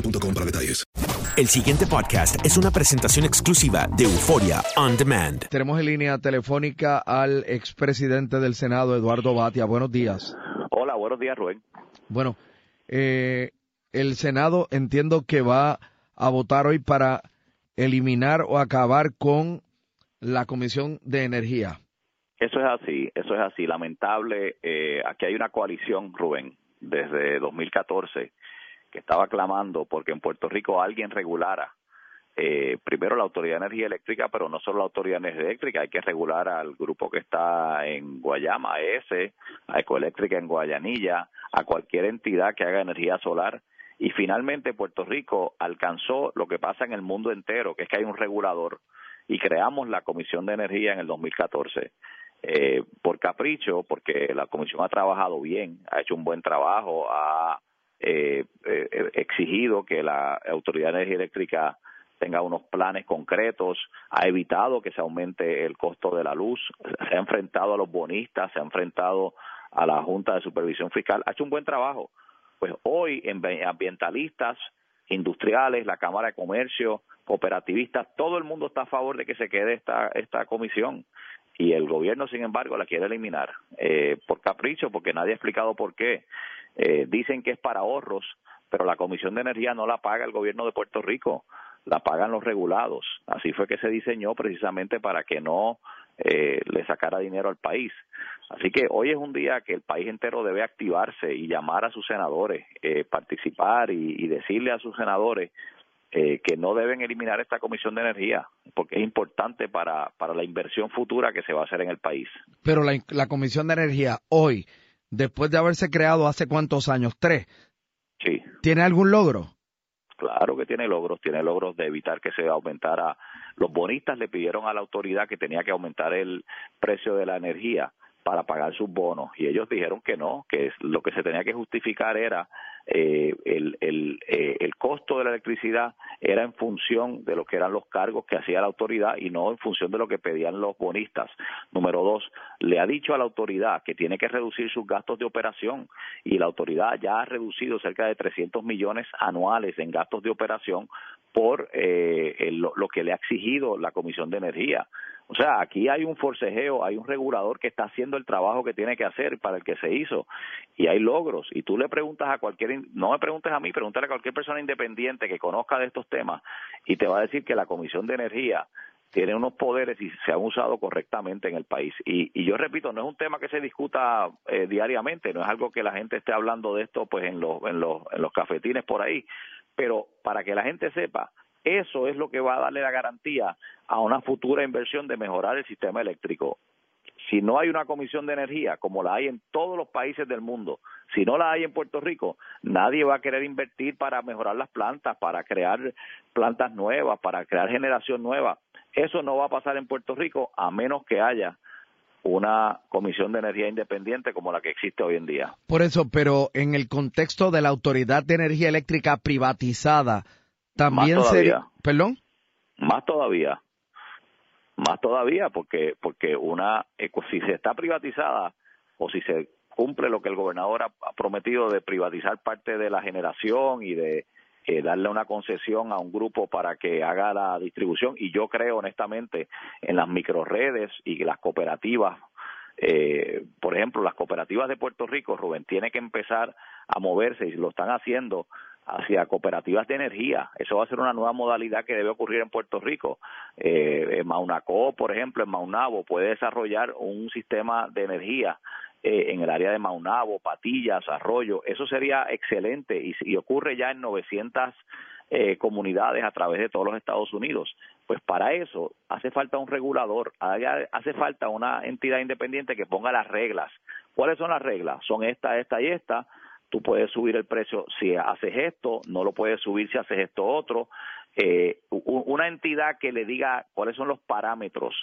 boostmobile.com para detalles. El siguiente podcast es una presentación exclusiva de Euforia On Demand. Tenemos en línea telefónica al expresidente del Senado, Eduardo Batia. Buenos días. Hola, buenos días, Rubén. Bueno, eh, el Senado entiendo que va a votar hoy para eliminar o acabar con la Comisión de Energía. Eso es así, eso es así. Lamentable, eh, aquí hay una coalición, Rubén, desde 2014 que estaba clamando porque en Puerto Rico alguien regulara eh, primero la Autoridad de Energía Eléctrica, pero no solo la Autoridad de Energía Eléctrica, hay que regular al grupo que está en Guayama, ES, a Ecoeléctrica en Guayanilla, a cualquier entidad que haga energía solar. Y finalmente Puerto Rico alcanzó lo que pasa en el mundo entero, que es que hay un regulador y creamos la Comisión de Energía en el 2014. Eh, por capricho, porque la Comisión ha trabajado bien, ha hecho un buen trabajo, ha eh, eh, exigido que la Autoridad de Energía Eléctrica tenga unos planes concretos, ha evitado que se aumente el costo de la luz, se ha enfrentado a los bonistas, se ha enfrentado a la Junta de Supervisión Fiscal, ha hecho un buen trabajo. Pues hoy en ambientalistas, industriales, la Cámara de Comercio, cooperativistas, todo el mundo está a favor de que se quede esta, esta comisión y el gobierno, sin embargo, la quiere eliminar eh, por capricho, porque nadie ha explicado por qué. Eh, dicen que es para ahorros, pero la Comisión de Energía no la paga el gobierno de Puerto Rico, la pagan los regulados. Así fue que se diseñó precisamente para que no eh, le sacara dinero al país. Así que hoy es un día que el país entero debe activarse y llamar a sus senadores, eh, participar y, y decirle a sus senadores eh, que no deben eliminar esta comisión de energía, porque es importante para, para la inversión futura que se va a hacer en el país. Pero la, la comisión de energía hoy, después de haberse creado hace cuántos años, tres, Sí. ¿tiene algún logro? Claro que tiene logros, tiene logros de evitar que se aumentara. Los bonistas le pidieron a la autoridad que tenía que aumentar el precio de la energía para pagar sus bonos y ellos dijeron que no, que lo que se tenía que justificar era eh, el, el, eh, el costo de la electricidad era en función de lo que eran los cargos que hacía la autoridad y no en función de lo que pedían los bonistas. Número dos, le ha dicho a la autoridad que tiene que reducir sus gastos de operación y la autoridad ya ha reducido cerca de 300 millones anuales en gastos de operación por eh, lo que le ha exigido la Comisión de Energía. O sea, aquí hay un forcejeo, hay un regulador que está haciendo el trabajo que tiene que hacer para el que se hizo y hay logros. Y tú le preguntas a cualquier, no me preguntes a mí, pregúntale a cualquier persona independiente que conozca de estos temas y te va a decir que la Comisión de Energía tiene unos poderes y se han usado correctamente en el país. Y, y yo repito, no es un tema que se discuta eh, diariamente, no es algo que la gente esté hablando de esto pues en los, en los, en los cafetines por ahí, pero para que la gente sepa, eso es lo que va a darle la garantía a una futura inversión de mejorar el sistema eléctrico. si no hay una comisión de energía, como la hay en todos los países del mundo, si no la hay en Puerto Rico, nadie va a querer invertir para mejorar las plantas, para crear plantas nuevas, para crear generación nueva. Eso no va a pasar en Puerto Rico a menos que haya una comisión de energía independiente como la que existe hoy en día. Por eso, pero en el contexto de la Autoridad de Energía Eléctrica privatizada, también sería, perdón, más todavía, más todavía, porque porque una eh, si se está privatizada o si se cumple lo que el gobernador ha prometido de privatizar parte de la generación y de eh, darle una concesión a un grupo para que haga la distribución y yo creo honestamente en las microredes y las cooperativas eh, por ejemplo las cooperativas de Puerto Rico Rubén tiene que empezar a moverse y lo están haciendo hacia cooperativas de energía. Eso va a ser una nueva modalidad que debe ocurrir en Puerto Rico. Eh, Maunacó, por ejemplo, en Maunabo, puede desarrollar un sistema de energía eh, en el área de Maunabo, Patillas, Arroyo. Eso sería excelente y, ocurre ya en 900 eh, comunidades a través de todos los Estados Unidos. Pues para eso hace falta un regulador, hace falta una entidad independiente que ponga las reglas. ¿Cuáles son las reglas? Son esta, esta y esta. Tú puedes subir el precio si haces esto, no lo puedes subir si haces esto otro. Eh, una entidad que le diga cuáles son los parámetros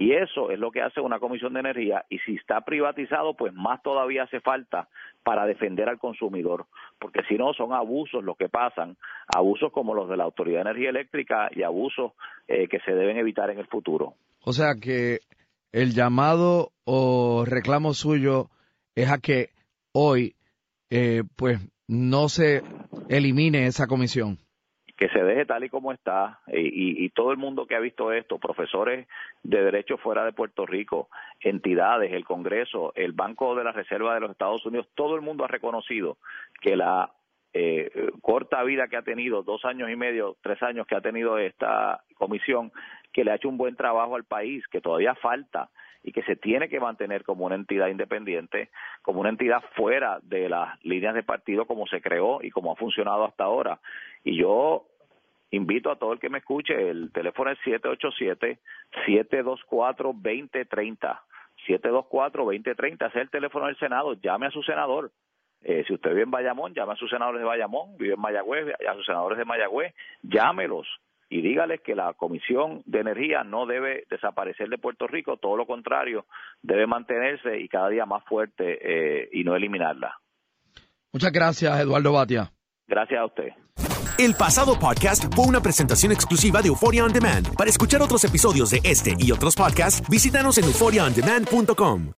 y eso es lo que hace una comisión de energía y si está privatizado, pues más todavía hace falta para defender al consumidor, porque si no son abusos los que pasan, abusos como los de la Autoridad de Energía Eléctrica y abusos eh, que se deben evitar en el futuro. O sea que el llamado o reclamo suyo es a que hoy eh, pues no se elimine esa comisión. Que se deje tal y como está y, todo el mundo que ha visto esto, profesores de derecho fuera de Puerto Rico, entidades, el Congreso, el Banco de la Reserva de los Estados Unidos, todo el mundo ha reconocido que la eh, corta vida que ha tenido, dos años y medio, tres años que ha tenido esta comisión, que le ha hecho un buen trabajo al país, que todavía falta y que se tiene que mantener como una entidad independiente, como una entidad fuera de las líneas de partido como se creó y como ha funcionado hasta ahora. Y yo invito a todo el que me escuche, el teléfono es 787-724-2030. 724-2030, ese es el teléfono del Senado, llame a su senador. Eh, si usted vive en Bayamón, llame a sus senadores de Bayamón, vive en Mayagüez, a sus senadores de Mayagüez, llámelos y dígales que la Comisión de Energía no debe desaparecer de Puerto Rico, todo lo contrario, debe mantenerse y cada día más fuerte eh, y no eliminarla. Muchas gracias, Eduardo Batia. Gracias a usted. El pasado podcast fue una presentación exclusiva de Euphoria On Demand. Para escuchar otros episodios de este y otros podcasts, visítanos en euphoriaondemand.com.